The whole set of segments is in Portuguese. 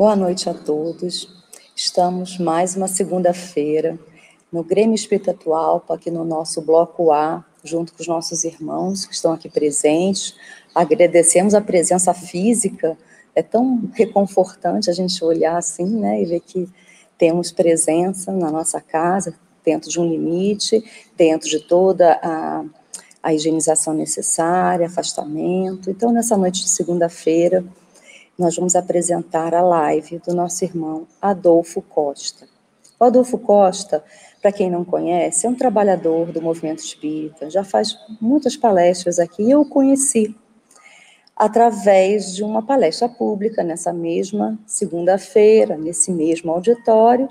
Boa noite a todos. Estamos mais uma segunda-feira no Grêmio Espírita Atualpa, aqui no nosso Bloco A, junto com os nossos irmãos que estão aqui presentes. Agradecemos a presença física, é tão reconfortante a gente olhar assim, né, e ver que temos presença na nossa casa, dentro de um limite, dentro de toda a, a higienização necessária, afastamento. Então, nessa noite de segunda-feira, nós vamos apresentar a live do nosso irmão Adolfo Costa. O Adolfo Costa, para quem não conhece, é um trabalhador do movimento espírita, já faz muitas palestras aqui, eu o conheci através de uma palestra pública nessa mesma segunda-feira, nesse mesmo auditório,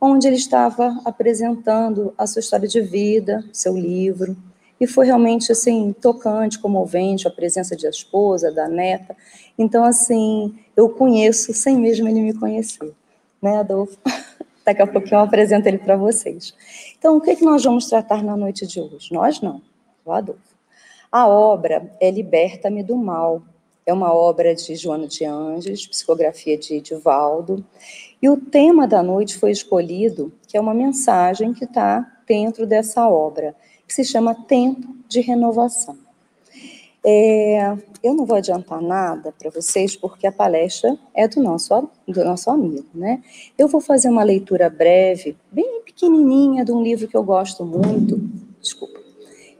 onde ele estava apresentando a sua história de vida, seu livro, e foi realmente assim tocante, comovente a presença de a esposa, da neta. Então assim, eu conheço sem mesmo ele me conhecer, né, Adolfo? Daqui a pouquinho eu apresento ele para vocês. Então, o que, é que nós vamos tratar na noite de hoje? Nós não, o Adolfo. A obra é Liberta-me do Mal. É uma obra de Joana de Anjos, psicografia de Divaldo. E o tema da noite foi escolhido, que é uma mensagem que está dentro dessa obra que se chama Tempo de Renovação. É, eu não vou adiantar nada para vocês, porque a palestra é do nosso, do nosso amigo, né? Eu vou fazer uma leitura breve, bem pequenininha, de um livro que eu gosto muito, desculpa,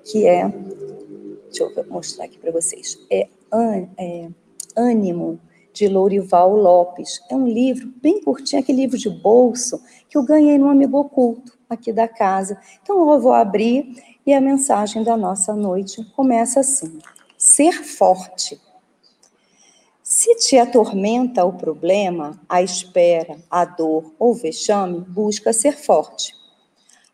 que é, deixa eu mostrar aqui para vocês, é, é Ânimo, de Lourival Lopes. É um livro bem curtinho, aquele livro de bolso que eu ganhei no Amigo Oculto, aqui da casa. Então, eu vou abrir e a mensagem da nossa noite começa assim: ser forte. Se te atormenta o problema, a espera, a dor ou vexame, busca ser forte.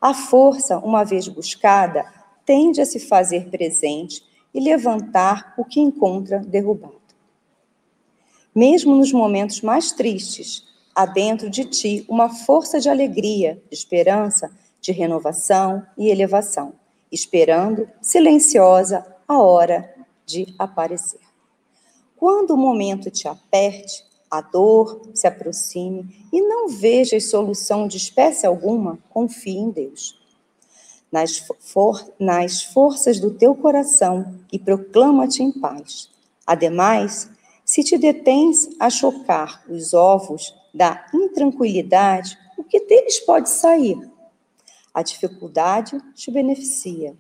A força, uma vez buscada, tende a se fazer presente e levantar o que encontra derrubado. Mesmo nos momentos mais tristes, há dentro de ti uma força de alegria, de esperança, de renovação e elevação esperando, silenciosa, a hora de aparecer. Quando o momento te aperte, a dor se aproxime e não vejas solução de espécie alguma, confie em Deus. Nas, for, nas forças do teu coração e proclama-te em paz. Ademais, se te detens a chocar os ovos da intranquilidade, o que deles pode sair? A dificuldade te beneficia.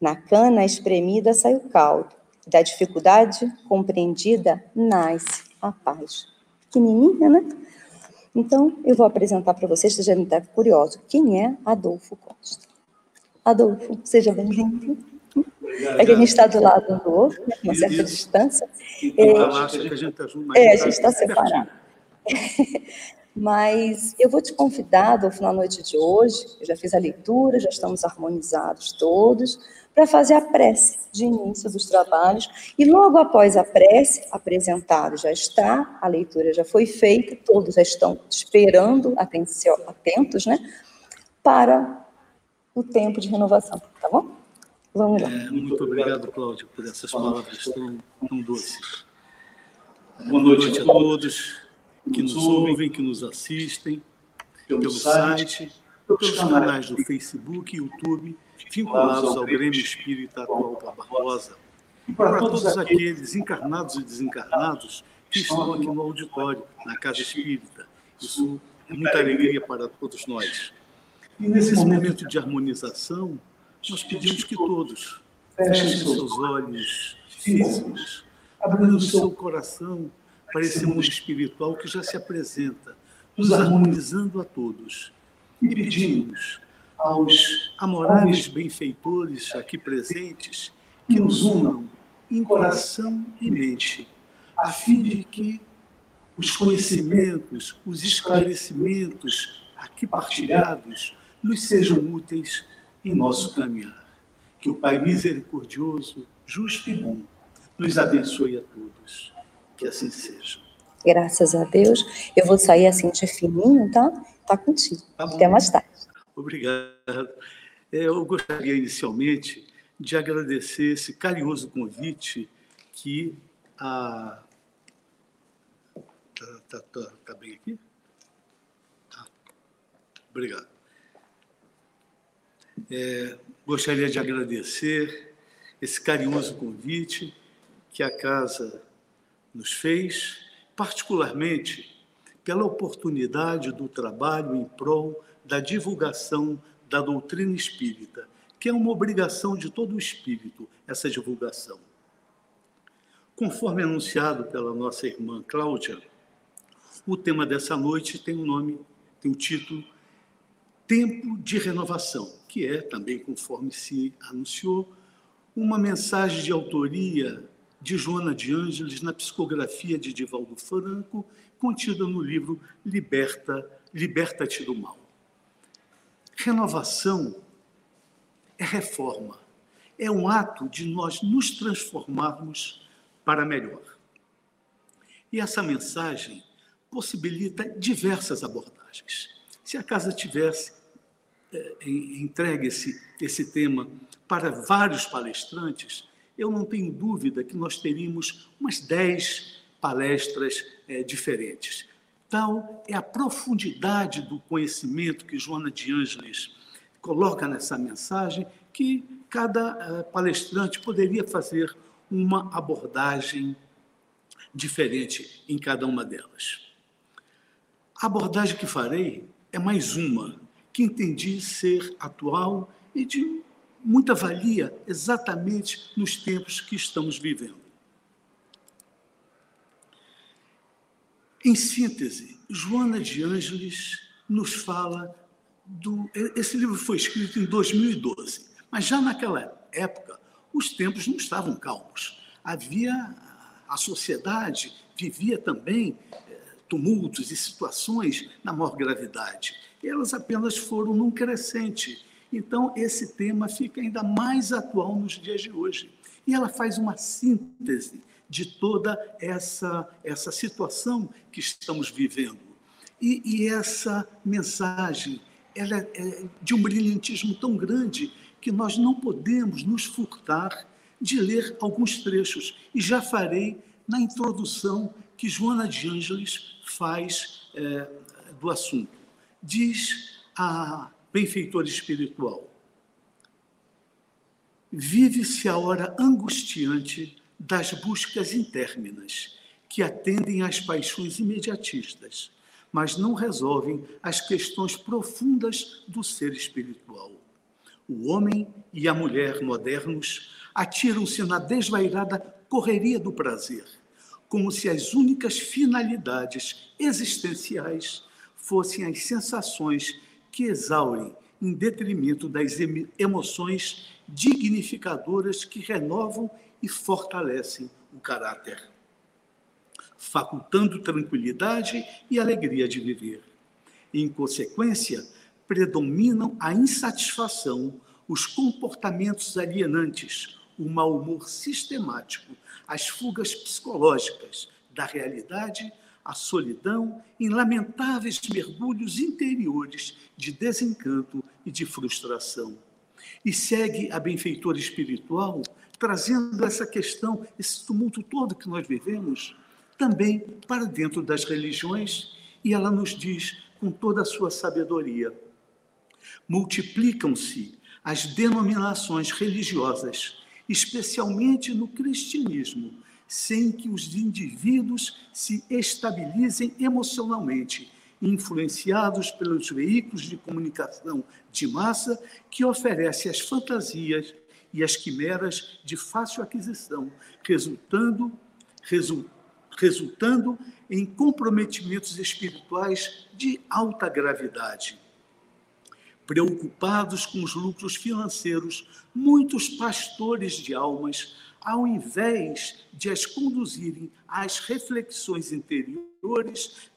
Na cana espremida sai o caldo. Da dificuldade compreendida nasce a paz. Pequenininha, né? Então, eu vou apresentar para vocês, vocês já me estar curioso, quem é Adolfo Costa. Adolfo, seja bem-vindo. É que a gente está do lado do outro, né, uma certa distância. É, é, a gente está separado. Mas eu vou te convidar, Adolfo, na noite de hoje, eu já fiz a leitura, já estamos harmonizados todos, para fazer a prece de início dos trabalhos. E logo após a prece, apresentado já está, a leitura já foi feita, todos já estão esperando, atenção, atentos, né? Para o tempo de renovação, tá bom? Vamos lá. É, muito obrigado, Cláudio, por essas palavras tão, tão doces. Boa noite a todos que nos ouvem, que nos assistem, pelo site, pelos canais do Facebook e YouTube, vinculados ao Grêmio Espírita Atual Barbosa. E para todos aqueles encarnados e desencarnados que estão aqui no auditório, na Casa Espírita. Isso é muita alegria para todos nós. E nesse momento de harmonização, nós pedimos que todos fechem seus olhos físicos, abrindo seu coração para esse mundo espiritual que já se apresenta, nos harmonizando a todos. E pedimos aos amoráveis benfeitores aqui presentes que nos unam em coração e mente, a fim de que os conhecimentos, os esclarecimentos aqui partilhados nos sejam úteis em nosso caminhar. Que o Pai misericordioso, justo e bom nos abençoe a todos. Que assim seja. Graças a Deus. Eu vou sair assim de fininho, tá? Tá contigo. Tá Até mais tarde. Obrigado. Eu gostaria inicialmente de agradecer esse carinhoso convite que a, Está tá, tá, tá bem aqui? Tá. Obrigado. É, gostaria de agradecer esse carinhoso convite que a casa nos fez, particularmente pela oportunidade do trabalho em prol da divulgação da doutrina espírita, que é uma obrigação de todo o espírito, essa divulgação. Conforme anunciado pela nossa irmã Cláudia, o tema dessa noite tem um nome, tem o um título Tempo de Renovação, que é também, conforme se anunciou, uma mensagem de autoria de Joana de Ângeles na psicografia de Divaldo Franco, contida no livro Liberta, Liberta-te do Mal. Renovação é reforma, é um ato de nós nos transformarmos para melhor. E essa mensagem possibilita diversas abordagens. Se a casa tivesse é, entregue esse, esse tema para vários palestrantes, eu não tenho dúvida que nós teríamos umas dez palestras é, diferentes. Tal é a profundidade do conhecimento que Joana de Ângeles coloca nessa mensagem, que cada é, palestrante poderia fazer uma abordagem diferente em cada uma delas. A abordagem que farei é mais uma, que entendi ser atual e de muita valia exatamente nos tempos que estamos vivendo. Em síntese, Joana de Ângeles nos fala do. Esse livro foi escrito em 2012, mas já naquela época os tempos não estavam calmos. Havia. A sociedade vivia também eh, tumultos e situações na maior gravidade. Elas apenas foram num crescente então, esse tema fica ainda mais atual nos dias de hoje. E ela faz uma síntese de toda essa, essa situação que estamos vivendo. E, e essa mensagem ela é, é de um brilhantismo tão grande que nós não podemos nos furtar de ler alguns trechos. E já farei na introdução que Joana de Ângeles faz é, do assunto. Diz a benfeitor espiritual. Vive-se a hora angustiante das buscas intérminas, que atendem às paixões imediatistas, mas não resolvem as questões profundas do ser espiritual. O homem e a mulher modernos atiram-se na desvairada correria do prazer, como se as únicas finalidades existenciais fossem as sensações que exaurem em detrimento das emoções dignificadoras que renovam e fortalecem o caráter, facultando tranquilidade e alegria de viver. Em consequência, predominam a insatisfação, os comportamentos alienantes, o mau humor sistemático, as fugas psicológicas da realidade a solidão em lamentáveis mergulhos interiores de desencanto e de frustração. E segue a benfeitora espiritual trazendo essa questão, esse tumulto todo que nós vivemos, também para dentro das religiões, e ela nos diz com toda a sua sabedoria: multiplicam-se as denominações religiosas, especialmente no cristianismo, sem que os indivíduos se estabilizem emocionalmente, influenciados pelos veículos de comunicação de massa que oferecem as fantasias e as quimeras de fácil aquisição, resultando, resu, resultando em comprometimentos espirituais de alta gravidade. Preocupados com os lucros financeiros, muitos pastores de almas ao invés de as conduzirem às reflexões interiores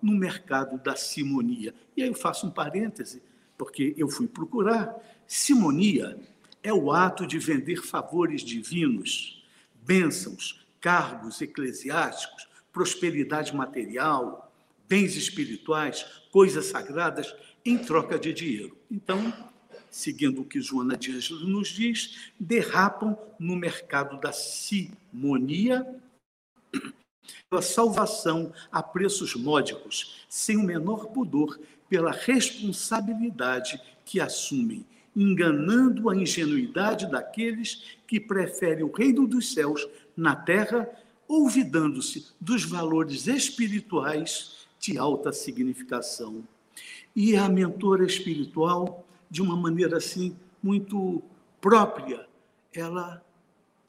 no mercado da simonia. E aí eu faço um parêntese, porque eu fui procurar. Simonia é o ato de vender favores divinos, bênçãos, cargos eclesiásticos, prosperidade material, bens espirituais, coisas sagradas em troca de dinheiro. Então, seguindo o que Joana de Ângelo nos diz, derrapam no mercado da simonia pela salvação a preços módicos, sem o menor pudor, pela responsabilidade que assumem, enganando a ingenuidade daqueles que preferem o reino dos céus na terra, olvidando-se dos valores espirituais de alta significação. E a mentora espiritual, de uma maneira assim muito própria, ela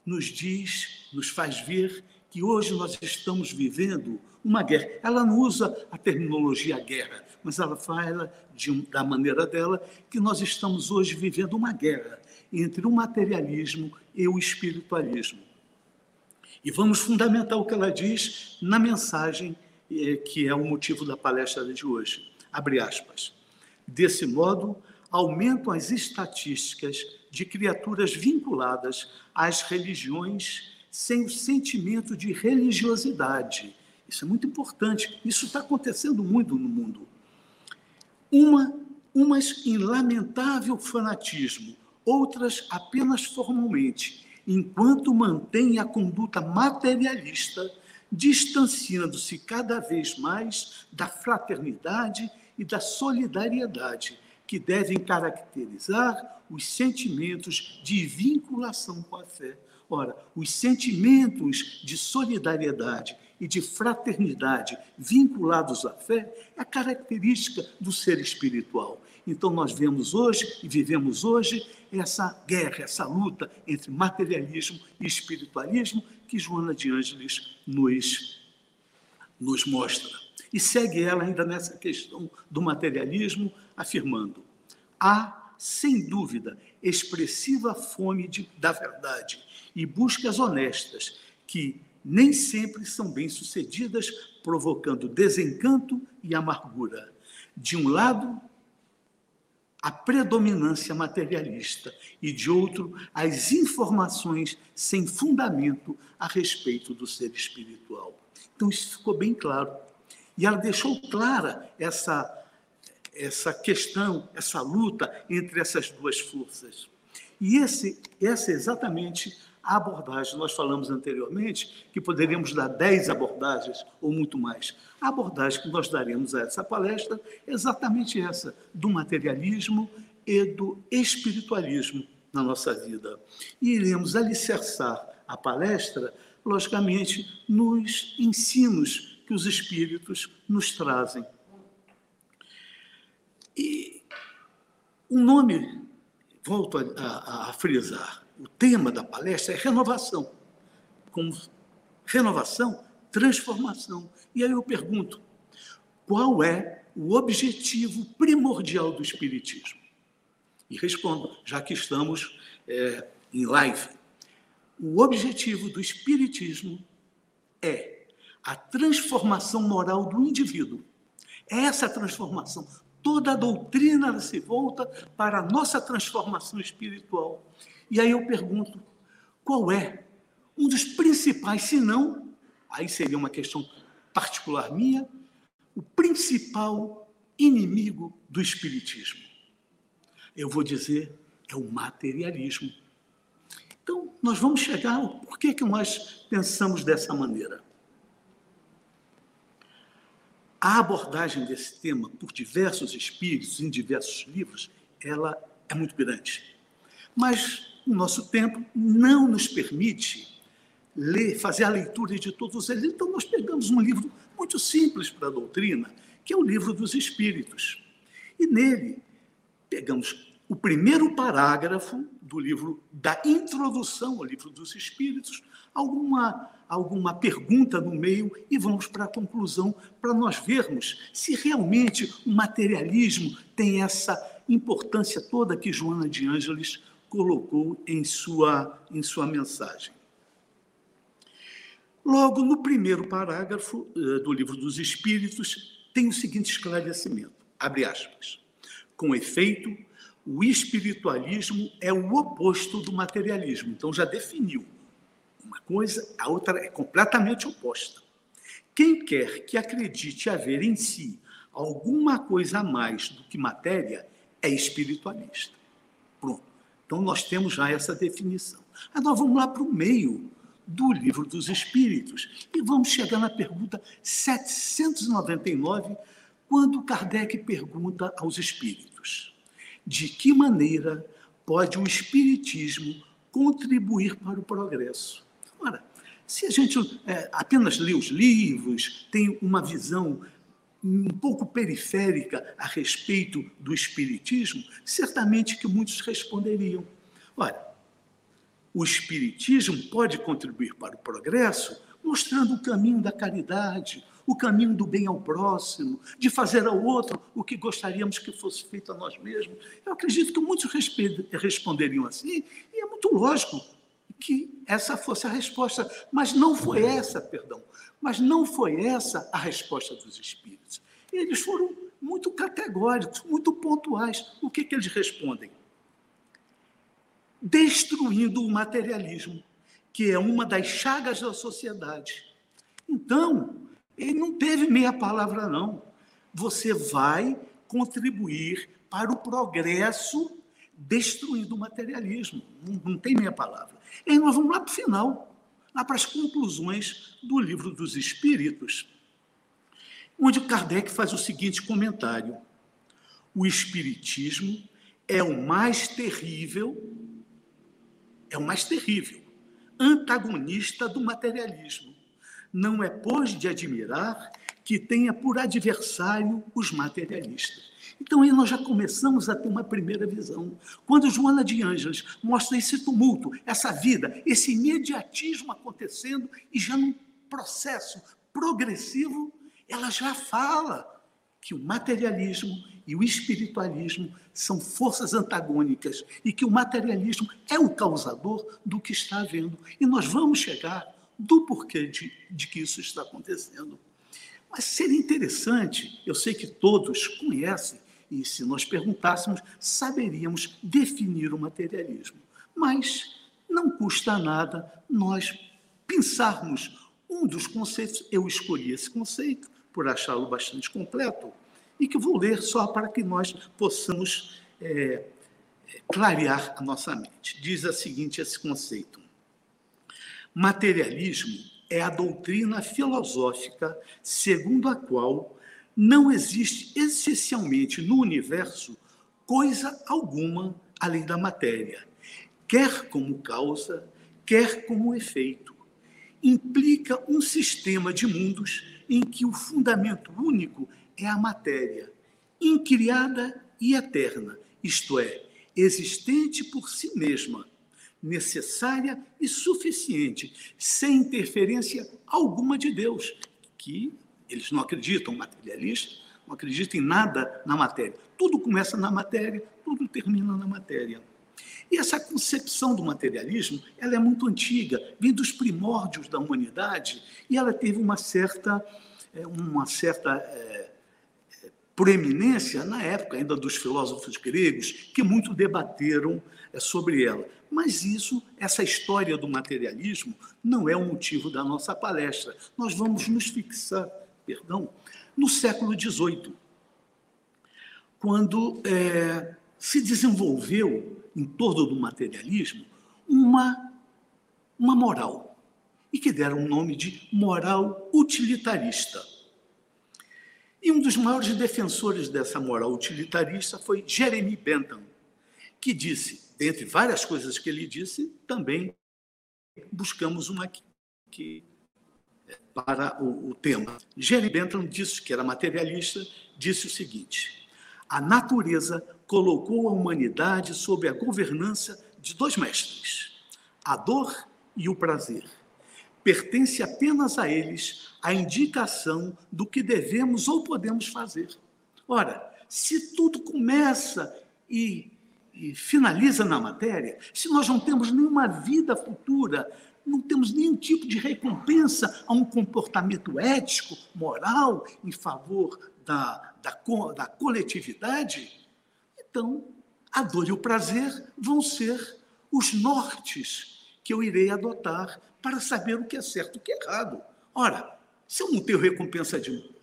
nos diz, nos faz ver que hoje nós estamos vivendo uma guerra. Ela não usa a terminologia guerra, mas ela fala de, da maneira dela que nós estamos hoje vivendo uma guerra entre o materialismo e o espiritualismo. E vamos fundamentar o que ela diz na mensagem eh, que é o motivo da palestra de hoje. Abre aspas. Desse modo, aumentam as estatísticas de criaturas vinculadas às religiões sem o sentimento de religiosidade. Isso é muito importante. Isso está acontecendo muito no mundo. Uma, umas em lamentável fanatismo, outras apenas formalmente, enquanto mantém a conduta materialista, distanciando-se cada vez mais da fraternidade e da solidariedade que devem caracterizar os sentimentos de vinculação com a fé. Ora, os sentimentos de solidariedade e de fraternidade vinculados à fé é a característica do ser espiritual. Então, nós vemos hoje e vivemos hoje essa guerra, essa luta entre materialismo e espiritualismo que Joana de Ângeles nos, nos mostra. E segue ela ainda nessa questão do materialismo, afirmando: há, sem dúvida, expressiva fome de, da verdade e buscas honestas que nem sempre são bem-sucedidas, provocando desencanto e amargura. De um lado, a predominância materialista e, de outro, as informações sem fundamento a respeito do ser espiritual. Então, isso ficou bem claro. E ela deixou clara essa, essa questão, essa luta entre essas duas forças. E esse, essa é exatamente a abordagem. Nós falamos anteriormente que poderíamos dar 10 abordagens ou muito mais. A abordagem que nós daremos a essa palestra é exatamente essa, do materialismo e do espiritualismo na nossa vida. E iremos alicerçar a palestra, logicamente, nos ensinos que os espíritos nos trazem. E o nome, volto a, a, a frisar, o tema da palestra é renovação. Como renovação, transformação. E aí eu pergunto: qual é o objetivo primordial do Espiritismo? E respondo, já que estamos é, em live. O objetivo do Espiritismo é a transformação moral do indivíduo. É essa transformação. Toda a doutrina se volta para a nossa transformação espiritual. E aí eu pergunto: qual é um dos principais, se não, aí seria uma questão particular minha, o principal inimigo do Espiritismo? Eu vou dizer, é o materialismo. Então, nós vamos chegar ao porquê que nós pensamos dessa maneira. A abordagem desse tema por diversos espíritos, em diversos livros, ela é muito grande. Mas o nosso tempo não nos permite ler, fazer a leitura de todos eles. Então, nós pegamos um livro muito simples para a doutrina, que é o Livro dos Espíritos. E nele, pegamos o primeiro parágrafo do livro da introdução ao Livro dos Espíritos, alguma, alguma pergunta no meio e vamos para a conclusão, para nós vermos se realmente o materialismo tem essa importância toda que Joana de Ângeles colocou em sua, em sua mensagem. Logo, no primeiro parágrafo uh, do Livro dos Espíritos, tem o seguinte esclarecimento, abre aspas, com efeito, o espiritualismo é o oposto do materialismo. Então, já definiu uma coisa, a outra é completamente oposta. Quem quer que acredite haver em si alguma coisa a mais do que matéria é espiritualista. Pronto. Então, nós temos já essa definição. Agora, vamos lá para o meio do Livro dos Espíritos. E vamos chegar na pergunta 799, quando Kardec pergunta aos espíritos: de que maneira pode o espiritismo contribuir para o progresso? Se a gente é, apenas lê os livros, tem uma visão um pouco periférica a respeito do espiritismo, certamente que muitos responderiam: olha, o Espiritismo pode contribuir para o progresso mostrando o caminho da caridade, o caminho do bem ao próximo, de fazer ao outro o que gostaríamos que fosse feito a nós mesmos. Eu acredito que muitos responderiam assim, e é muito lógico que essa fosse a resposta, mas não foi essa, perdão, mas não foi essa a resposta dos espíritos. Eles foram muito categóricos, muito pontuais. O que, que eles respondem? destruindo o materialismo, que é uma das chagas da sociedade. Então, ele não teve meia palavra, não. Você vai contribuir para o progresso destruindo o materialismo. Não, tem meia palavra. E aí nós vamos lá para o final, lá para as conclusões do livro dos Espíritos, onde Kardec faz o seguinte comentário: o Espiritismo é o mais terrível é o mais terrível, antagonista do materialismo. Não é, pois, de admirar que tenha por adversário os materialistas. Então, aí nós já começamos a ter uma primeira visão. Quando Joana de Ângeles mostra esse tumulto, essa vida, esse imediatismo acontecendo, e já num processo progressivo, ela já fala que o materialismo e o espiritualismo são forças antagônicas e que o materialismo é o causador do que está havendo. E nós vamos chegar do porquê de, de que isso está acontecendo. Mas seria interessante, eu sei que todos conhecem, e se nós perguntássemos, saberíamos definir o materialismo. Mas não custa nada nós pensarmos um dos conceitos, eu escolhi esse conceito, por achá-lo bastante completo, e que vou ler só para que nós possamos é, clarear a nossa mente. Diz a seguinte esse conceito: materialismo é a doutrina filosófica segundo a qual não existe essencialmente no universo coisa alguma além da matéria, quer como causa, quer como efeito. Implica um sistema de mundos em que o fundamento único é a matéria, incriada e eterna, isto é, existente por si mesma, necessária e suficiente, sem interferência alguma de Deus, que eles não acreditam, materialistas, não acreditam em nada na matéria. Tudo começa na matéria, tudo termina na matéria. E essa concepção do materialismo, ela é muito antiga, vem dos primórdios da humanidade, e ela teve uma certa, é, uma certa é, proeminência na época ainda dos filósofos gregos, que muito debateram é, sobre ela. Mas isso, essa história do materialismo, não é o motivo da nossa palestra. Nós vamos nos fixar, perdão, no século XVIII, quando é, se desenvolveu em torno do materialismo uma, uma moral, e que deram o nome de moral utilitarista. E um dos maiores defensores dessa moral utilitarista foi Jeremy Bentham, que disse, entre várias coisas que ele disse, também buscamos uma que é para o, o tema. Jeremy Bentham disse que era materialista, disse o seguinte: a natureza colocou a humanidade sob a governança de dois mestres, a dor e o prazer. Pertence apenas a eles a indicação do que devemos ou podemos fazer. Ora, se tudo começa e, e finaliza na matéria, se nós não temos nenhuma vida futura, não temos nenhum tipo de recompensa a um comportamento ético, moral, em favor da, da, da coletividade, então, a dor e o prazer vão ser os nortes que eu irei adotar para saber o que é certo e o que é errado. Ora, se eu não tenho recompensa de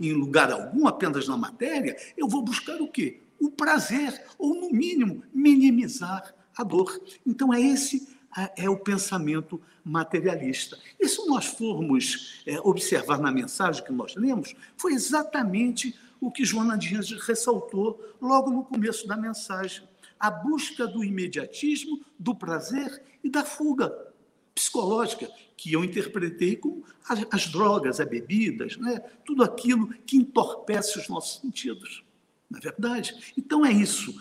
em lugar algum, apenas na matéria, eu vou buscar o quê? O prazer, ou no mínimo, minimizar a dor. Então é esse é o pensamento materialista. E se nós formos é, observar na mensagem que nós lemos, foi exatamente o que Joana Dias ressaltou logo no começo da mensagem. A busca do imediatismo, do prazer e da fuga psicológica, que eu interpretei como as, as drogas, as bebidas, né? tudo aquilo que entorpece os nossos sentidos. Na verdade? Então é isso.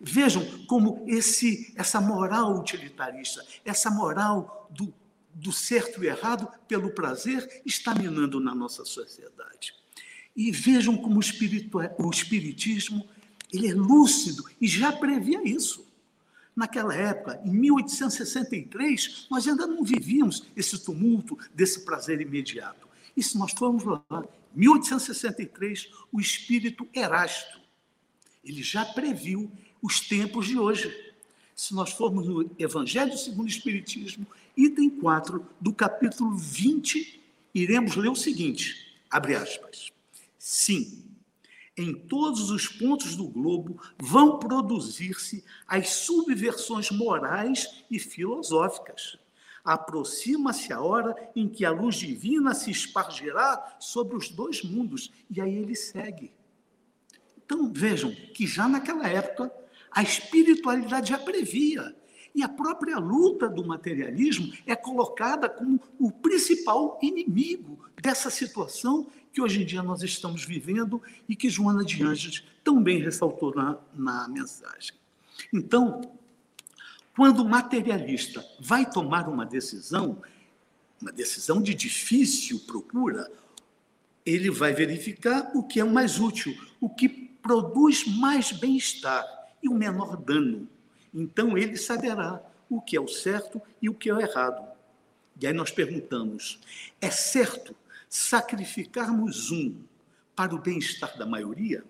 Vejam como esse, essa moral utilitarista, essa moral do, do certo e errado pelo prazer está minando na nossa sociedade. E vejam como o, espiritu, o espiritismo ele é lúcido e já previa isso. Naquela época, em 1863, nós ainda não vivíamos esse tumulto desse prazer imediato. E se nós formos lá, 1863, o espírito Erasto, ele já previu os tempos de hoje. Se nós formos no Evangelho segundo o Espiritismo, item 4 do capítulo 20, iremos ler o seguinte: abre aspas. Sim, em todos os pontos do globo vão produzir-se as subversões morais e filosóficas. Aproxima-se a hora em que a luz divina se espargirá sobre os dois mundos. E aí ele segue. Então, vejam que já naquela época a espiritualidade já previa. E a própria luta do materialismo é colocada como o principal inimigo dessa situação que hoje em dia nós estamos vivendo e que Joana de Anjos também ressaltou na, na mensagem. Então, quando o materialista vai tomar uma decisão, uma decisão de difícil procura, ele vai verificar o que é mais útil, o que produz mais bem-estar e o menor dano. Então ele saberá o que é o certo e o que é o errado. E aí nós perguntamos: é certo sacrificarmos um para o bem-estar da maioria?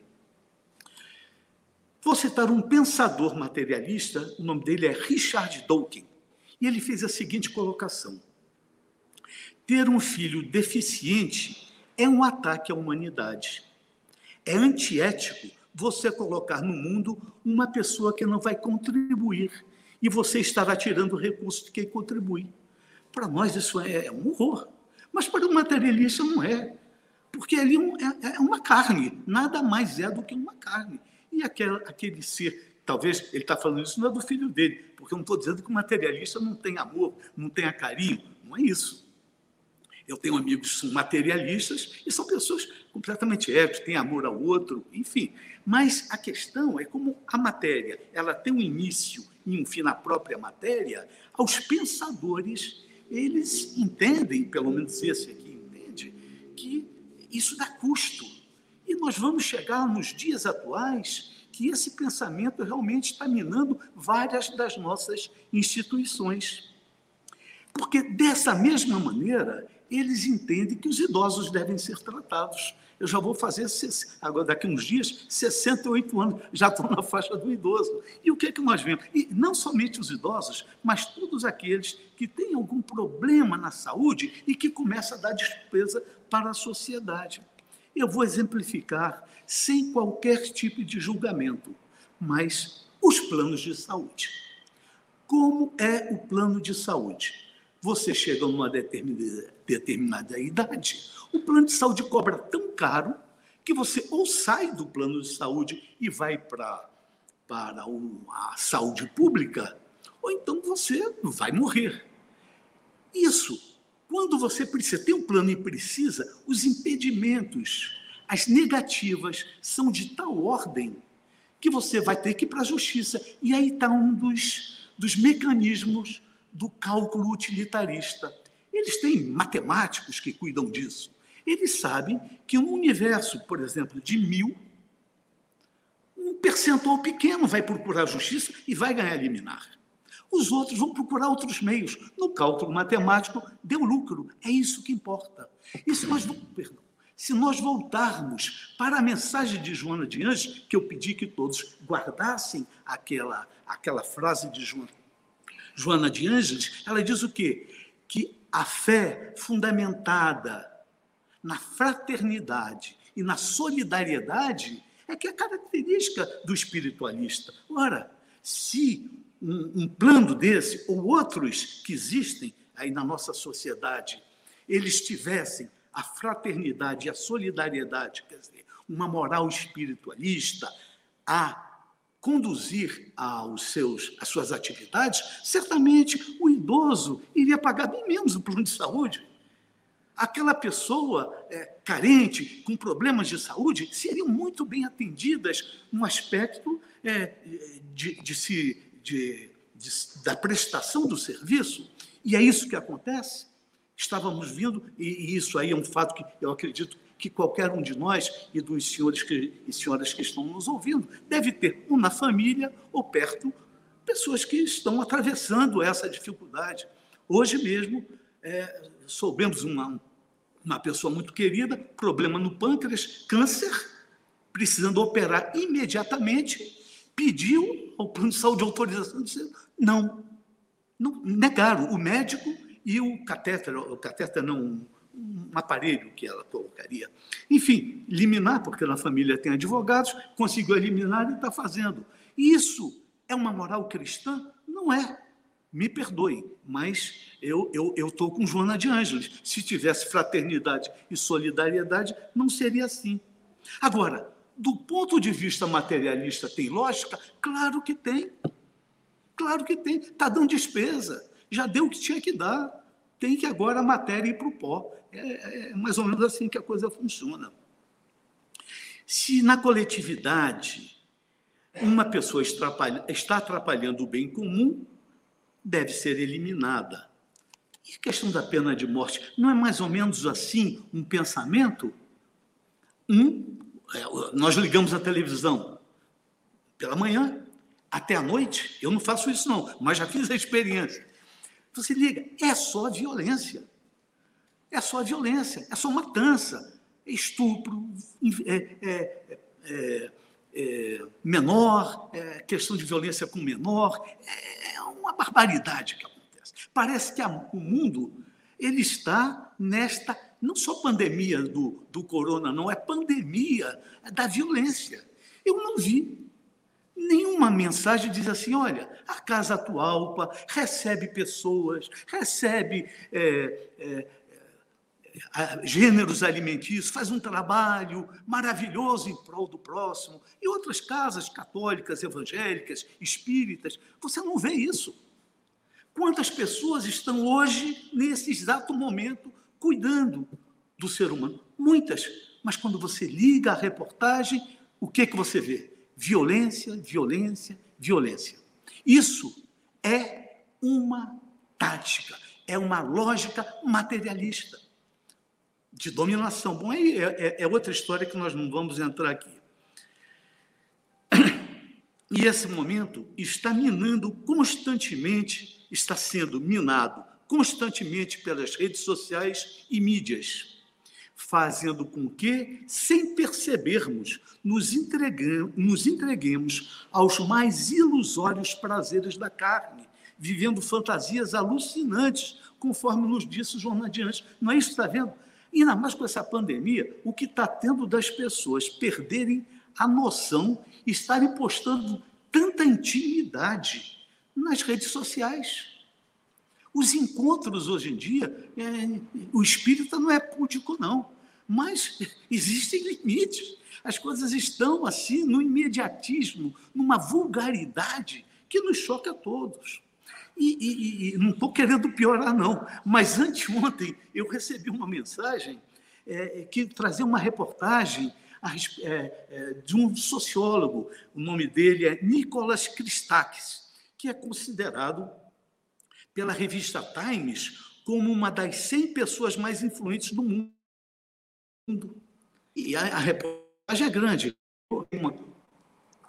Vou citar um pensador materialista, o nome dele é Richard Dawkins, e ele fez a seguinte colocação: Ter um filho deficiente é um ataque à humanidade. É antiético você colocar no mundo uma pessoa que não vai contribuir e você estará tirando o recurso de quem contribui. Para nós isso é, é um horror, mas para o materialista não é, porque ali é, é, é uma carne, nada mais é do que uma carne. E aquele, aquele ser, talvez ele está falando isso não é do filho dele, porque eu não estou dizendo que o materialista não tem amor, não tenha carinho, não é isso. Eu tenho amigos que são materialistas e são pessoas completamente éticas, têm amor ao outro, enfim. Mas a questão é como a matéria ela tem um início e um fim na própria matéria, aos pensadores, eles entendem, pelo menos esse aqui entende, que isso dá custo. E nós vamos chegar nos dias atuais que esse pensamento realmente está minando várias das nossas instituições. Porque dessa mesma maneira, eles entendem que os idosos devem ser tratados. Eu já vou fazer, agora daqui uns dias, 68 anos, já estou na faixa do idoso. E o que é que nós vemos? E não somente os idosos, mas todos aqueles que têm algum problema na saúde e que começam a dar despesa para a sociedade. Eu vou exemplificar sem qualquer tipo de julgamento, mas os planos de saúde. Como é o plano de saúde? Você chega a uma determinada, determinada idade, o plano de saúde cobra tão caro que você ou sai do plano de saúde e vai para para a saúde pública, ou então você vai morrer. Isso, quando você precisa ter um plano e precisa, os impedimentos, as negativas são de tal ordem que você vai ter que ir para a justiça. E aí está um dos, dos mecanismos do cálculo utilitarista. Eles têm matemáticos que cuidam disso. Eles sabem que um universo, por exemplo, de mil, um percentual pequeno vai procurar justiça e vai ganhar liminar. Os outros vão procurar outros meios. No cálculo matemático, deu lucro. É isso que importa. E se nós, perdão, se nós voltarmos para a mensagem de Joana de Anjos, que eu pedi que todos guardassem aquela, aquela frase de Joana, Joana de Ângeles, ela diz o quê? Que a fé fundamentada na fraternidade e na solidariedade é que é característica do espiritualista. Ora, se um, um plano desse, ou outros que existem aí na nossa sociedade, eles tivessem a fraternidade e a solidariedade, quer dizer, uma moral espiritualista a conduzir aos seus, às suas atividades, certamente o idoso iria pagar bem menos o plano de saúde. Aquela pessoa é, carente, com problemas de saúde, seriam muito bem atendidas no aspecto é, de, de, se, de, de, da prestação do serviço. E é isso que acontece. Estávamos vindo, e, e isso aí é um fato que eu acredito que qualquer um de nós e dos senhores que, e senhoras que estão nos ouvindo deve ter, um na família ou perto, pessoas que estão atravessando essa dificuldade. Hoje mesmo, é, soubemos uma, uma pessoa muito querida, problema no pâncreas, câncer, precisando operar imediatamente, pediu ao plano de saúde autorização, disse, não, não negaram o médico e o catéter, o catéter não, um aparelho que ela colocaria. Enfim, eliminar, porque na família tem advogados, conseguiu eliminar e está fazendo. Isso é uma moral cristã? Não é. Me perdoe, mas eu estou eu, eu com Joana de Ângeles. Se tivesse fraternidade e solidariedade, não seria assim. Agora, do ponto de vista materialista, tem lógica? Claro que tem. Claro que tem. Está dando despesa. Já deu o que tinha que dar. Tem que agora a matéria ir para o pó. É, é mais ou menos assim que a coisa funciona. Se na coletividade uma pessoa está atrapalhando o bem comum, deve ser eliminada. E a questão da pena de morte, não é mais ou menos assim um pensamento? Um, é, nós ligamos a televisão pela manhã até a noite, eu não faço isso não, mas já fiz a experiência. Você liga, é só violência. É só violência, é só matança, é estupro, é, é, é, é menor, é questão de violência com menor, é uma barbaridade que acontece. Parece que a, o mundo ele está nesta, não só pandemia do, do corona, não, é pandemia da violência. Eu não vi nenhuma mensagem diz assim: olha, a Casa Atualpa recebe pessoas, recebe é, é, gêneros alimentícios, faz um trabalho maravilhoso em prol do próximo, e outras casas católicas, evangélicas, espíritas, você não vê isso. Quantas pessoas estão hoje, nesse exato momento, cuidando do ser humano? Muitas. Mas quando você liga a reportagem, o que, que você vê? Violência, violência, violência. Isso é uma tática, é uma lógica materialista de dominação. Bom, aí é, é, é, outra história que nós não vamos entrar aqui. E esse momento está minando constantemente, está sendo minado constantemente pelas redes sociais e mídias, fazendo com que, sem percebermos, nos, entregamos, nos entreguemos aos mais ilusórios prazeres da carne, vivendo fantasias alucinantes, conforme nos disse o João Adiante. Não é isso que está vendo? E ainda mais com essa pandemia, o que está tendo das pessoas perderem a noção, estarem postando tanta intimidade nas redes sociais. Os encontros hoje em dia, é, o espírita não é púdico, não, mas existem limites. As coisas estão assim, no imediatismo, numa vulgaridade que nos choca a todos. E, e, e não estou querendo piorar, não, mas anteontem eu recebi uma mensagem é, que trazia uma reportagem a, é, é, de um sociólogo, o nome dele é Nicolas Christakis, que é considerado pela revista Times como uma das 100 pessoas mais influentes do mundo. E a, a reportagem é grande, uma,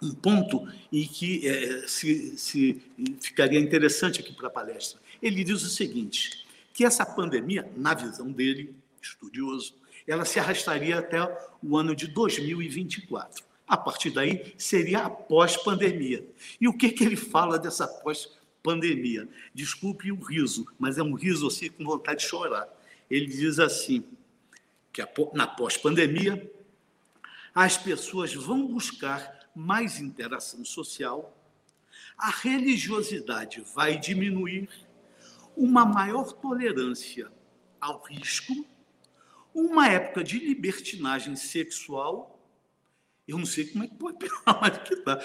um ponto em que é, se, se ficaria interessante aqui para a palestra. Ele diz o seguinte, que essa pandemia, na visão dele, estudioso, ela se arrastaria até o ano de 2024. A partir daí, seria a pós-pandemia. E o que, que ele fala dessa pós-pandemia? Desculpe o riso, mas é um riso assim com vontade de chorar. Ele diz assim, que na pós-pandemia, as pessoas vão buscar mais interação social, a religiosidade vai diminuir, uma maior tolerância ao risco, uma época de libertinagem sexual. Eu não sei como é que pode pegar mais que está.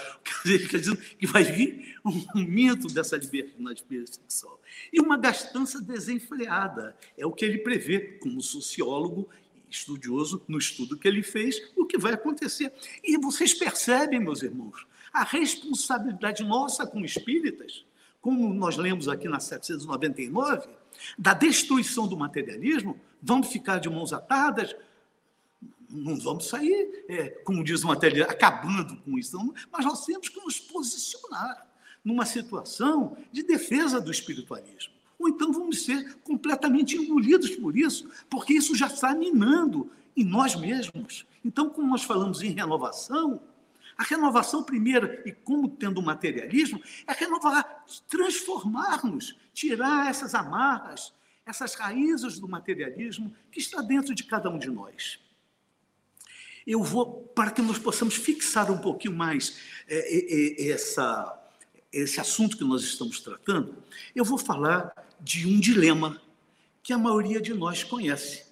Quer dizer, que vai vir um aumento dessa libertinagem sexual. E uma gastança desenfreada. É o que ele prevê como sociólogo estudioso no estudo que ele fez, o que vai acontecer. E vocês percebem, meus irmãos, a responsabilidade nossa como espíritas, como nós lemos aqui na 799, da destruição do materialismo, vamos ficar de mãos atadas, não vamos sair, é, como diz o materialismo, acabando com isso, mas nós temos que nos posicionar numa situação de defesa do espiritualismo. Ou então vamos ser completamente engolidos por isso, porque isso já está minando em nós mesmos. Então, como nós falamos em renovação, a renovação primeira, e como tendo o materialismo, é renovar, transformar-nos, tirar essas amarras, essas raízes do materialismo que está dentro de cada um de nós. Eu vou, para que nós possamos fixar um pouquinho mais é, é essa, esse assunto que nós estamos tratando, eu vou falar de um dilema que a maioria de nós conhece.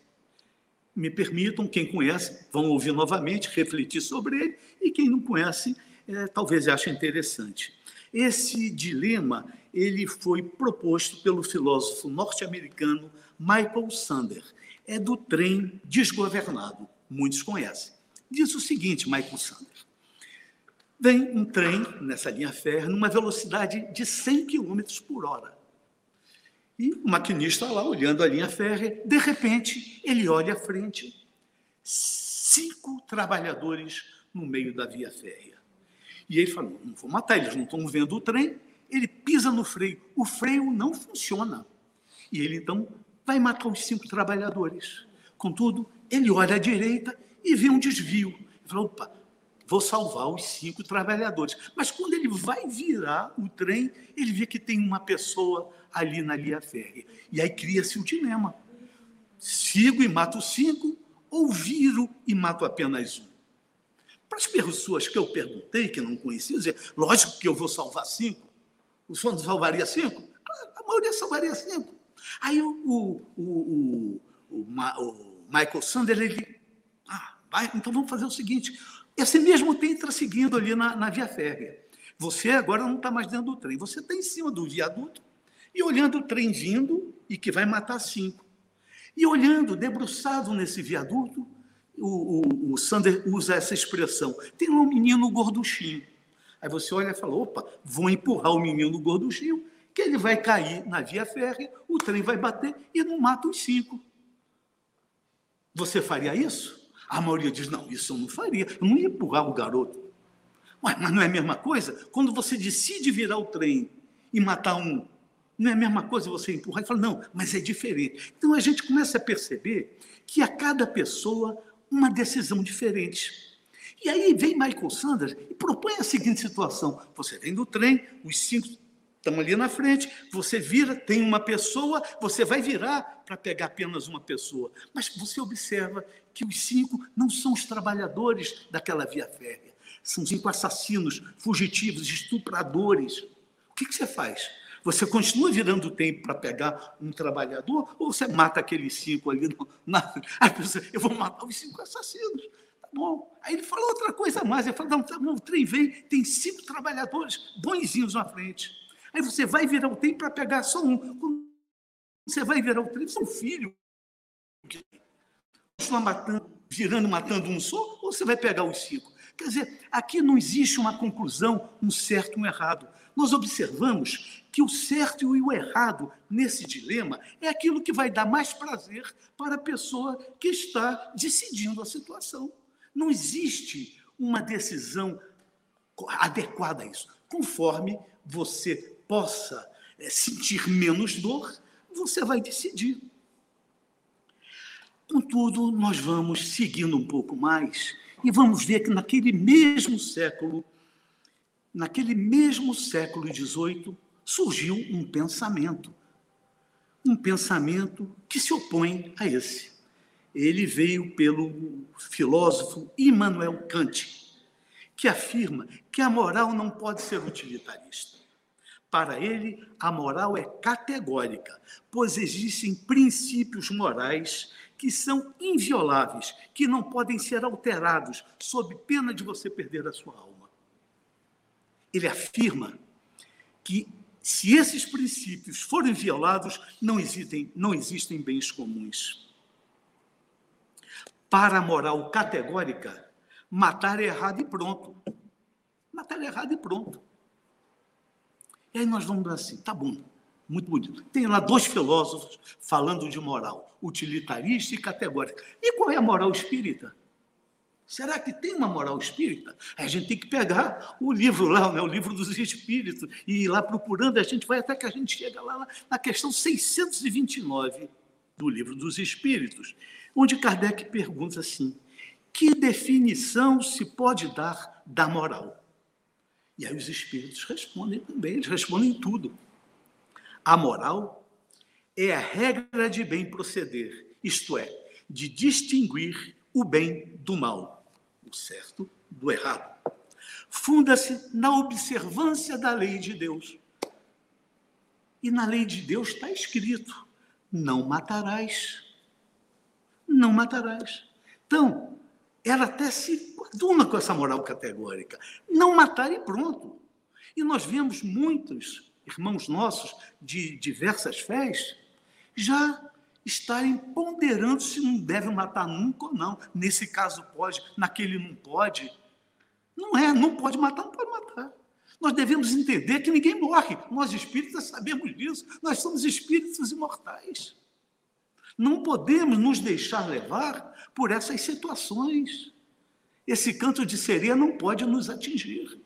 Me permitam, quem conhece, vão ouvir novamente, refletir sobre ele, e quem não conhece, é, talvez ache interessante. Esse dilema ele foi proposto pelo filósofo norte-americano Michael Sander. É do trem desgovernado, muitos conhecem. Diz o seguinte, Michael Sander. Vem um trem nessa linha férrea numa velocidade de 100 km por hora. E o maquinista lá olhando a linha férrea, de repente, ele olha à frente, cinco trabalhadores no meio da via férrea. E ele falou: não vou matar, eles não estão vendo o trem. Ele pisa no freio, o freio não funciona. E ele então vai matar os cinco trabalhadores. Contudo, ele olha à direita e vê um desvio. Ele fala: opa, vou salvar os cinco trabalhadores. Mas quando ele vai virar o trem, ele vê que tem uma pessoa ali na linha férrea. E aí cria-se o dilema: sigo e mato cinco, ou viro e mato apenas um? Para as pessoas que eu perguntei, que não conheciam, dizer, lógico que eu vou salvar cinco. O senhor salvaria cinco? A maioria salvaria cinco. Aí o, o, o, o, o Michael Sander, ele. Ah, vai, então vamos fazer o seguinte: esse mesmo está seguindo ali na, na via férrea. Você agora não está mais dentro do trem, você está em cima do viaduto e olhando o trem vindo e que vai matar cinco. E olhando, debruçado nesse viaduto, o, o, o Sander usa essa expressão: tem um menino gorduchinho. Aí você olha e fala: opa, vou empurrar o menino gorduchinho, que ele vai cair na via férrea, o trem vai bater e não mata os cinco. Você faria isso? A maioria diz: não, isso eu não faria, eu não ia empurrar o garoto. Ué, mas não é a mesma coisa? Quando você decide virar o trem e matar um, não é a mesma coisa você empurrar e falar, não, mas é diferente. Então a gente começa a perceber que a cada pessoa uma decisão diferente. E aí vem Michael Sanders e propõe a seguinte situação: você vem do trem, os cinco estão ali na frente, você vira, tem uma pessoa, você vai virar para pegar apenas uma pessoa. Mas você observa que os cinco não são os trabalhadores daquela via férrea, são cinco assassinos, fugitivos, estupradores. O que, que você faz? Você continua virando o tempo para pegar um trabalhador ou você mata aqueles cinco ali? No, na, aí você, eu vou matar os cinco assassinos. Tá bom. Aí ele falou outra coisa a mais. Ele falou: não, tá o trem vem, tem cinco trabalhadores bonzinhos na frente. Aí você vai virar o tempo para pegar só um. Quando você vai virar o trem, seu filho. Continua matando, virando, matando um só, ou você vai pegar os cinco? Quer dizer, aqui não existe uma conclusão, um certo e um errado. Nós observamos que o certo e o errado nesse dilema é aquilo que vai dar mais prazer para a pessoa que está decidindo a situação. Não existe uma decisão adequada a isso. Conforme você possa eh, sentir menos dor, você vai decidir. Contudo, nós vamos seguindo um pouco mais e vamos ver que naquele mesmo século, naquele mesmo século XVIII, surgiu um pensamento. Um pensamento que se opõe a esse. Ele veio pelo filósofo Immanuel Kant, que afirma que a moral não pode ser utilitarista. Para ele, a moral é categórica, pois existem princípios morais que são invioláveis, que não podem ser alterados, sob pena de você perder a sua alma. Ele afirma que, se esses princípios forem violados, não existem, não existem bens comuns. Para a moral categórica, matar é errado e pronto. Matar é errado e pronto. E aí nós vamos assim, tá bom, muito bonito. Tem lá dois filósofos falando de moral, utilitarista e categórica. E qual é a moral espírita? Será que tem uma moral espírita? A gente tem que pegar o livro lá, né, o livro dos espíritos, e ir lá procurando, a gente vai até que a gente chega lá na questão 629 do livro dos espíritos, onde Kardec pergunta assim: que definição se pode dar da moral? E aí os espíritos respondem também, eles respondem tudo. A moral é a regra de bem proceder, isto é, de distinguir o bem do mal, o certo do errado. Funda-se na observância da lei de Deus. E na lei de Deus está escrito: não matarás. Não matarás. Então, ela até se coaduna com essa moral categórica. Não matar e pronto. E nós vemos muitos irmãos nossos de diversas fés já estarem ponderando se não deve matar nunca ou não. Nesse caso pode, naquele não pode. Não é, não pode matar, não pode matar. Nós devemos entender que ninguém morre. Nós espíritas sabemos disso. Nós somos espíritos imortais. Não podemos nos deixar levar por essas situações. Esse canto de sereia não pode nos atingir.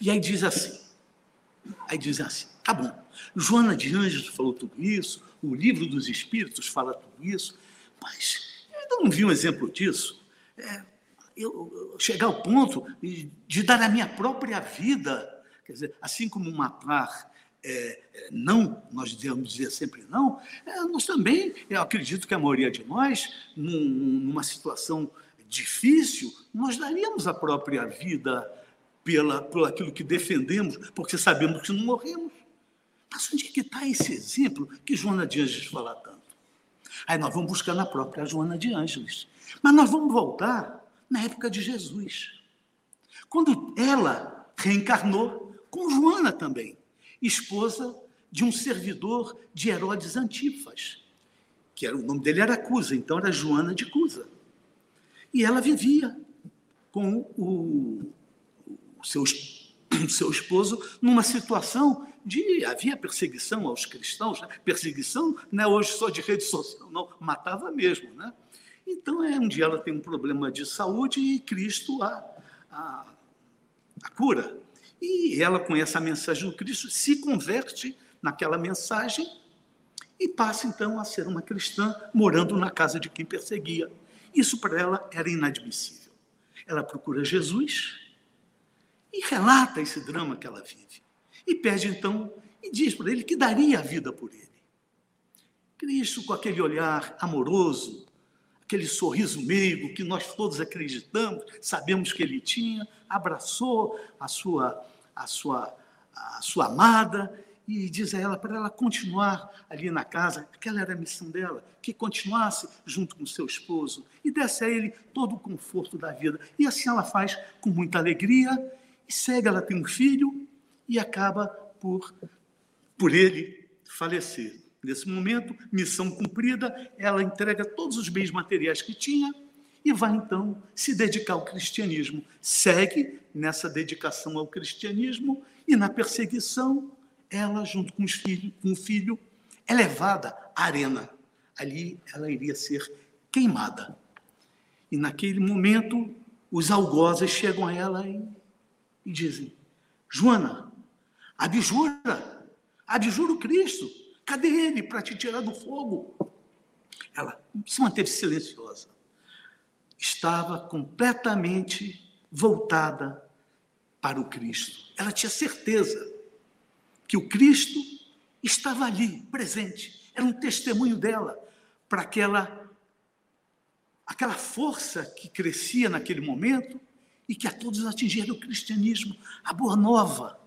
E aí diz assim, aí diz assim, tá bom, Joana de Anjos falou tudo isso, o livro dos Espíritos fala tudo isso, mas eu ainda não vi um exemplo disso. É, eu, eu chegar ao ponto de, dar a minha própria vida, quer dizer, assim como matar é, é, não, nós devemos dizer sempre não, é, nós também, eu acredito que a maioria de nós, num, numa situação difícil, nós daríamos a própria vida pela, por aquilo que defendemos, porque sabemos que não morremos. Mas onde é que está esse exemplo que Joana de Ângeles fala tanto? Aí nós vamos buscar na própria Joana de Ângeles. Mas nós vamos voltar na época de Jesus. Quando ela reencarnou com Joana também esposa de um servidor de Herodes Antipas, que era o nome dele era Cusa, então era Joana de Cusa. E ela vivia com o seu, seu esposo numa situação de havia perseguição aos cristãos, né? perseguição não é hoje só de rede social, não, matava mesmo, né? Então, é, um dia ela tem um problema de saúde e Cristo a, a, a cura. E ela, com essa mensagem do Cristo, se converte naquela mensagem e passa então a ser uma cristã morando na casa de quem perseguia. Isso para ela era inadmissível. Ela procura Jesus e relata esse drama que ela vive. E pede então, e diz para ele que daria a vida por ele. Cristo, com aquele olhar amoroso, aquele sorriso meigo que nós todos acreditamos, sabemos que ele tinha, abraçou a sua, a sua, a sua amada e diz a ela para ela continuar ali na casa, aquela era a missão dela, que continuasse junto com seu esposo e desse a ele todo o conforto da vida. E assim ela faz com muita alegria e segue, ela tem um filho e acaba por, por ele falecer. Nesse momento, missão cumprida, ela entrega todos os bens materiais que tinha e vai então se dedicar ao cristianismo. Segue nessa dedicação ao cristianismo e na perseguição, ela, junto com, os filhos, com o filho, é levada à arena. Ali ela iria ser queimada. E naquele momento, os algozes chegam a ela e, e dizem: Joana, abjura, abjura o Cristo Cadê ele para te tirar do fogo? Ela se manteve silenciosa. Estava completamente voltada para o Cristo. Ela tinha certeza que o Cristo estava ali, presente. Era um testemunho dela para aquela aquela força que crescia naquele momento e que a todos atingia o cristianismo, a boa nova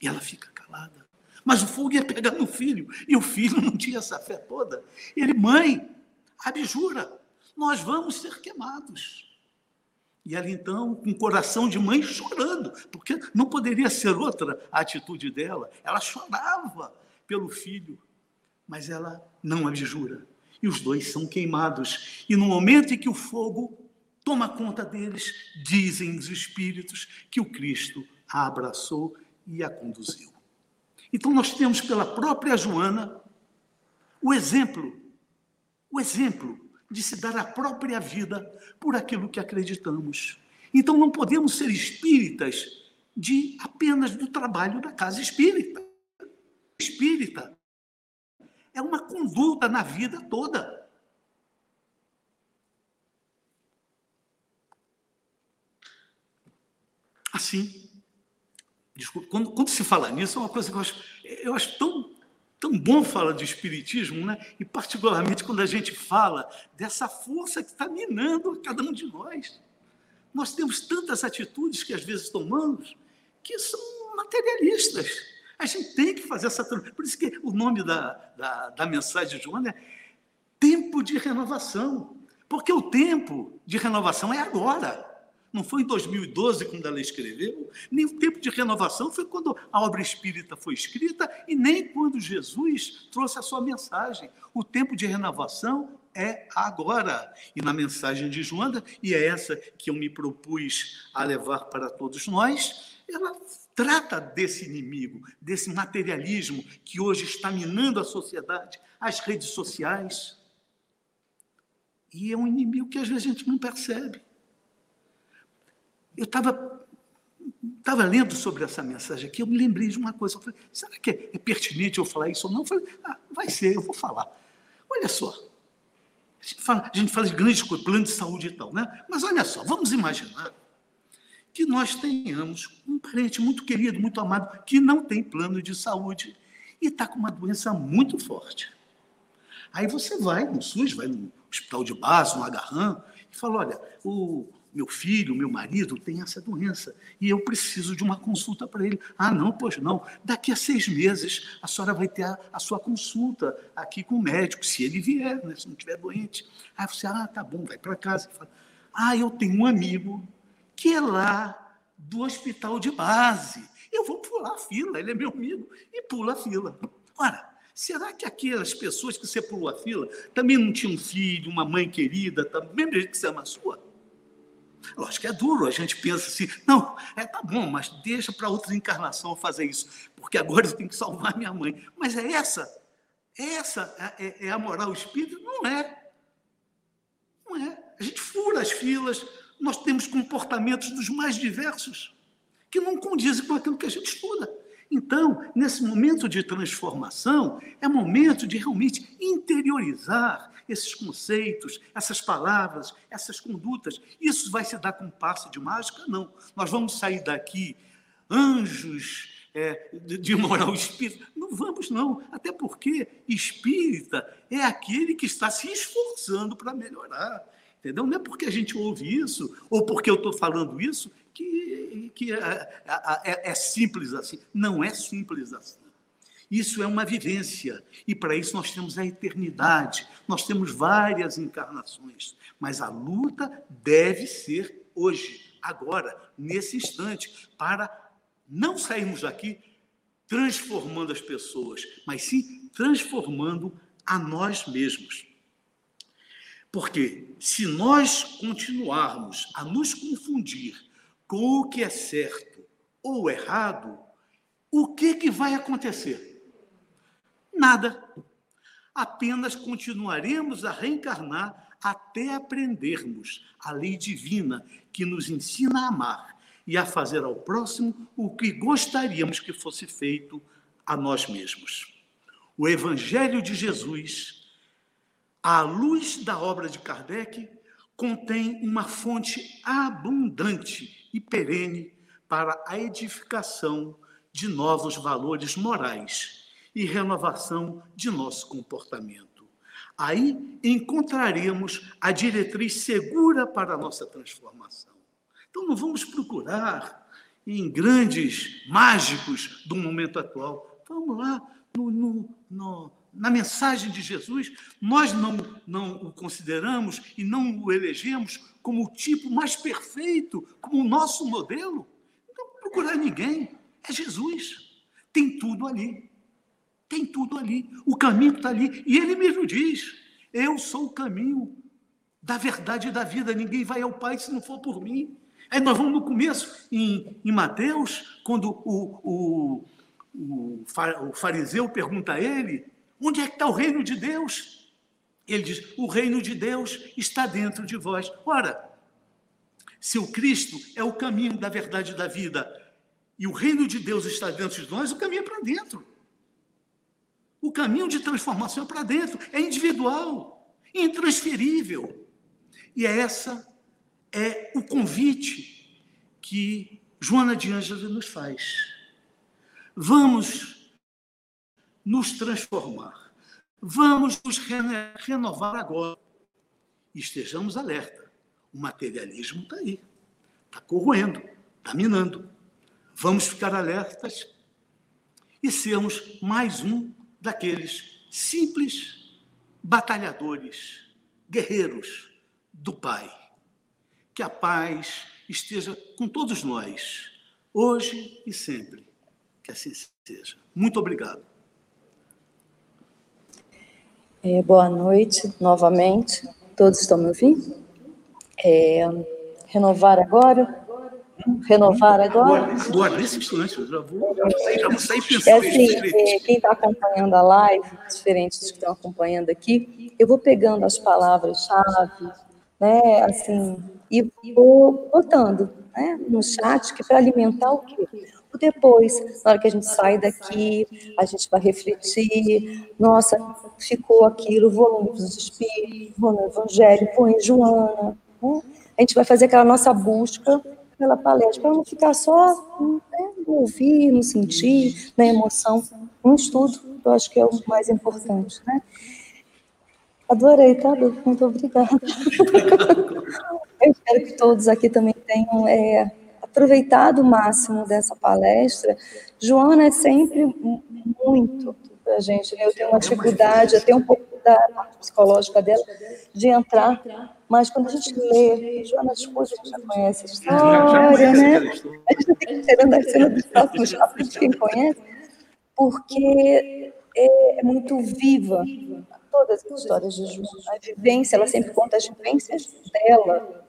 E ela fica calada. Mas o fogo ia pegar no filho. E o filho não tinha essa fé toda. Ele, mãe, abjura, nós vamos ser queimados. E ela então, com o coração de mãe, chorando, porque não poderia ser outra a atitude dela. Ela chorava pelo filho, mas ela não abjura. E os dois são queimados. E no momento em que o fogo toma conta deles, dizem os espíritos que o Cristo a abraçou e a conduziu. Então nós temos pela própria Joana o exemplo, o exemplo de se dar a própria vida por aquilo que acreditamos. Então não podemos ser espíritas de apenas do trabalho da casa espírita. Espírita é uma conduta na vida toda. Assim, desculpa, quando, quando, se fala nisso, é uma coisa que eu acho, eu acho tão, tão bom falar de espiritismo, né? e particularmente quando a gente fala dessa força que está minando cada um de nós. Nós temos tantas atitudes que às vezes tomamos que são materialistas. A gente tem que fazer essa. Por isso que o nome da, da, da mensagem de João é tempo de renovação. Porque o tempo de renovação é agora. Não foi em 2012, quando ela escreveu, nem o tempo de renovação foi quando a obra espírita foi escrita, e nem quando Jesus trouxe a sua mensagem. O tempo de renovação é agora. E na mensagem de Joana, e é essa que eu me propus a levar para todos nós, ela trata desse inimigo, desse materialismo que hoje está minando a sociedade, as redes sociais. E é um inimigo que às vezes a gente não percebe. Eu estava estava lendo sobre essa mensagem aqui, eu me lembrei de uma coisa. Eu falei, será que é, é pertinente eu falar isso ou não? Eu falei, ah, vai ser, eu vou falar. Olha só, a gente fala, a gente fala de grandes coisas, plano de saúde e tal, né? Mas olha só, vamos imaginar que nós tenhamos um parente muito querido, muito amado, que não tem plano de saúde e está com uma doença muito forte. Aí você vai no SUS, vai no hospital de base, no agarram, e fala: olha, o, meu filho, meu marido tem essa doença e eu preciso de uma consulta para ele. Ah, não, pois não. Daqui a seis meses a senhora vai ter a, a sua consulta aqui com o médico, se ele vier, né, se não estiver doente. Aí você, ah, tá bom, vai para casa. Ah, eu tenho um amigo que é lá do hospital de base. Eu vou pular a fila, ele é meu amigo, e pula a fila. Ora, será que aquelas pessoas que você pulou a fila também não tinham um filho, uma mãe querida, também mesmo que você ama a sua? Lógico que é duro, a gente pensa assim, não, é tá bom, mas deixa para outra encarnação fazer isso, porque agora eu tenho que salvar minha mãe. Mas é essa, essa é, é, é a moral espírita? Não é. Não é. A gente fura as filas, nós temos comportamentos dos mais diversos que não condizem com aquilo que a gente estuda. Então, nesse momento de transformação, é momento de realmente interiorizar esses conceitos, essas palavras, essas condutas. Isso vai se dar com passe de mágica? Não. Nós vamos sair daqui anjos é, de moral espírita. Não vamos, não. Até porque espírita é aquele que está se esforçando para melhorar. Entendeu? Não é porque a gente ouve isso, ou porque eu estou falando isso, que, que é, é, é, é simples assim. Não é simples assim. Isso é uma vivência, e para isso nós temos a eternidade, nós temos várias encarnações, mas a luta deve ser hoje, agora, nesse instante, para não sairmos daqui transformando as pessoas, mas sim transformando a nós mesmos. Porque se nós continuarmos a nos confundir com o que é certo ou errado, o que, que vai acontecer? Nada. Apenas continuaremos a reencarnar até aprendermos a lei divina que nos ensina a amar e a fazer ao próximo o que gostaríamos que fosse feito a nós mesmos. O Evangelho de Jesus à luz da obra de Kardec, contém uma fonte abundante e perene para a edificação de novos valores morais e renovação de nosso comportamento. Aí encontraremos a diretriz segura para a nossa transformação. Então não vamos procurar em grandes mágicos do momento atual. Vamos lá, no, no, no, na mensagem de Jesus, nós não, não o consideramos e não o elegemos como o tipo mais perfeito, como o nosso modelo. Não procurar ninguém, é Jesus. Tem tudo ali. Tem tudo ali. O caminho está ali. E ele mesmo diz: Eu sou o caminho da verdade e da vida. Ninguém vai ao Pai se não for por mim. Aí nós vamos no começo, em, em Mateus, quando o, o, o fariseu pergunta a ele: onde é que está o reino de Deus? Ele diz: o reino de Deus está dentro de vós. Ora, se o Cristo é o caminho da verdade e da vida, e o reino de Deus está dentro de nós, o caminho é para dentro. O caminho de transformação é para dentro, é individual, intransferível. E é essa é o convite que Joana de Ângeles nos faz. Vamos nos transformar. Vamos nos renovar agora. Estejamos alerta. O materialismo está aí. Está corroendo, está minando. Vamos ficar alertas e sermos mais um daqueles simples batalhadores, guerreiros do Pai que a paz esteja com todos nós, hoje e sempre. Que assim seja. Muito obrigado. É, boa noite novamente. Todos estão me ouvindo? É, renovar agora? Renovar agora? Agora, nesse instante, eu já vou, já vou sair pensando. É assim, é, quem está acompanhando a live, diferente dos que estão acompanhando aqui, eu vou pegando as palavras-chave, né, assim, e vou botando né, no chat que para alimentar o quê? Depois, na hora que a gente sai daqui, a gente vai refletir, nossa, ficou aquilo, vou no dos Espíritos, vou no Evangelho, vou em Joana, né? a gente vai fazer aquela nossa busca pela palestra, para não ficar só né, no ouvir, no sentir, na emoção, um estudo, eu acho que é o mais importante, né? Adorei, tá? Muito obrigada. Eu espero que todos aqui também tenham é, aproveitado o máximo dessa palestra. Joana é sempre muito para a gente. Né? Eu tenho uma dificuldade, até um pouco da parte psicológica dela, de entrar. Mas quando a gente lê, Joana Escusa, a gente já conhece a história, né? A gente tem que ir tirando a cena dos próximos capítulos, quem conhece, porque é, é muito viva todas as histórias de Joana. A vivência, ela sempre conta as vivências dela, né,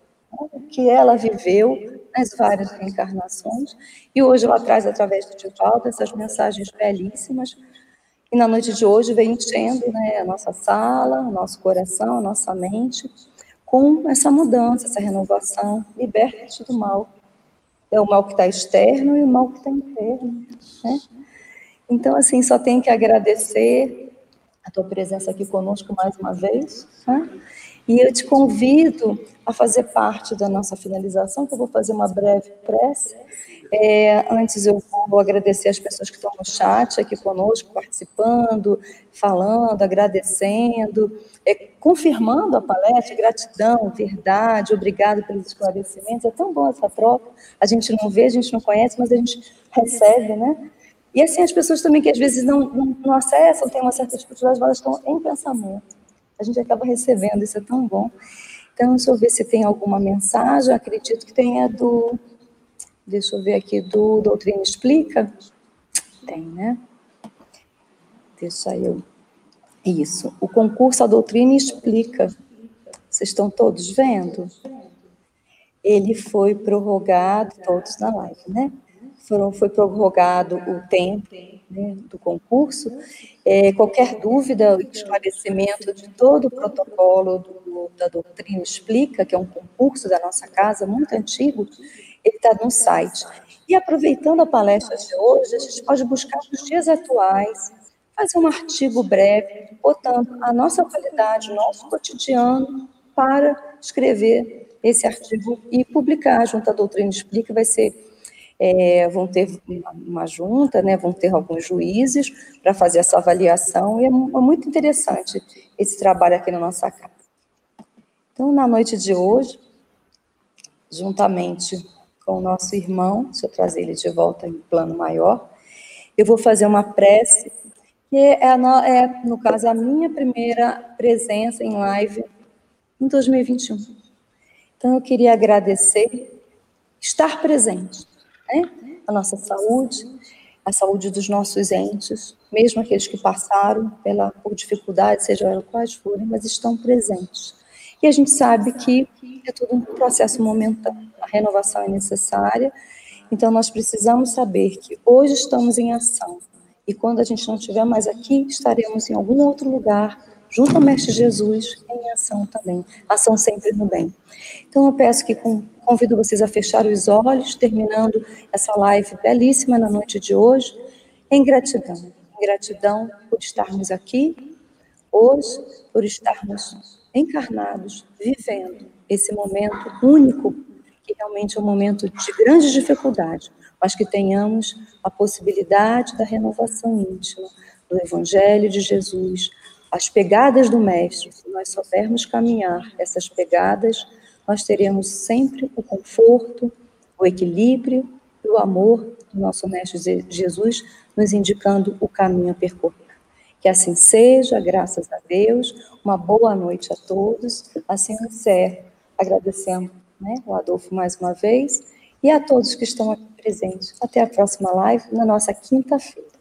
que ela viveu nas várias reencarnações. E hoje ela traz, através do Divaldo, essas mensagens belíssimas. E na noite de hoje vem enchendo né, a nossa sala, o nosso coração, a nossa mente, com essa mudança, essa renovação. Liberta-te do mal. É o mal que está externo e o mal que está interno. Né? Então, assim, só tenho que agradecer a tua presença aqui conosco mais uma vez. Né? E eu te convido a fazer parte da nossa finalização, que eu vou fazer uma breve prece. É, antes eu vou agradecer as pessoas que estão no chat aqui conosco, participando, falando, agradecendo, é, confirmando a palestra, gratidão, verdade, obrigado pelos esclarecimentos. É tão bom essa troca. A gente não vê, a gente não conhece, mas a gente recebe, né? E assim, as pessoas também que às vezes não, não, não acessam, têm uma certa dificuldade, elas estão em pensamento. A gente acaba recebendo, isso é tão bom. Então, deixa eu ver se tem alguma mensagem. Acredito que tenha do. Deixa eu ver aqui, do Doutrina Explica. Tem, né? Deixa eu. Isso. O concurso A Doutrina Explica. Vocês estão todos vendo? Ele foi prorrogado, todos na live, né? foram, foi prorrogado o tempo né, do concurso. É, qualquer dúvida, esclarecimento de todo o protocolo do, da doutrina explica, que é um concurso da nossa casa, muito antigo, ele está no site. E aproveitando a palestra de hoje, a gente pode buscar os dias atuais, fazer um artigo breve, botando a nossa qualidade, o nosso cotidiano, para escrever esse artigo e publicar junto à Doutrina Explica, vai ser é, vão ter uma, uma, junta, né, vão ter alguns juízes para fazer essa avaliação, e é, é muito interessante esse trabalho aqui na nossa casa. Então, na noite de hoje, juntamente com o nosso irmão, deixa eu trazer ele de volta em plano maior. Eu vou fazer uma prece, que é, é no caso, a minha primeira presença em live em 2021. Então, eu queria agradecer, estar presente, né? A nossa saúde, a saúde dos nossos entes, mesmo aqueles que passaram pela, por dificuldades, sejam quais forem, mas estão presentes. E a gente sabe que é tudo um processo momentâneo, a renovação é necessária, então nós precisamos saber que hoje estamos em ação, e quando a gente não estiver mais aqui, estaremos em algum outro lugar, junto ao Mestre Jesus, em ação também, ação sempre no bem. Então eu peço que Convido vocês a fechar os olhos, terminando essa live belíssima na noite de hoje, em gratidão. Em gratidão por estarmos aqui hoje, por estarmos encarnados, vivendo esse momento único, que realmente é um momento de grande dificuldade, mas que tenhamos a possibilidade da renovação íntima, do Evangelho de Jesus, as pegadas do Mestre, se nós soubermos caminhar essas pegadas, nós teremos sempre o conforto, o equilíbrio e o amor do nosso Mestre Jesus, nos indicando o caminho a percorrer. Que assim seja, graças a Deus. Uma boa noite a todos. Assim encerro, agradecendo né, o Adolfo mais uma vez e a todos que estão aqui presentes. Até a próxima live, na nossa quinta-feira.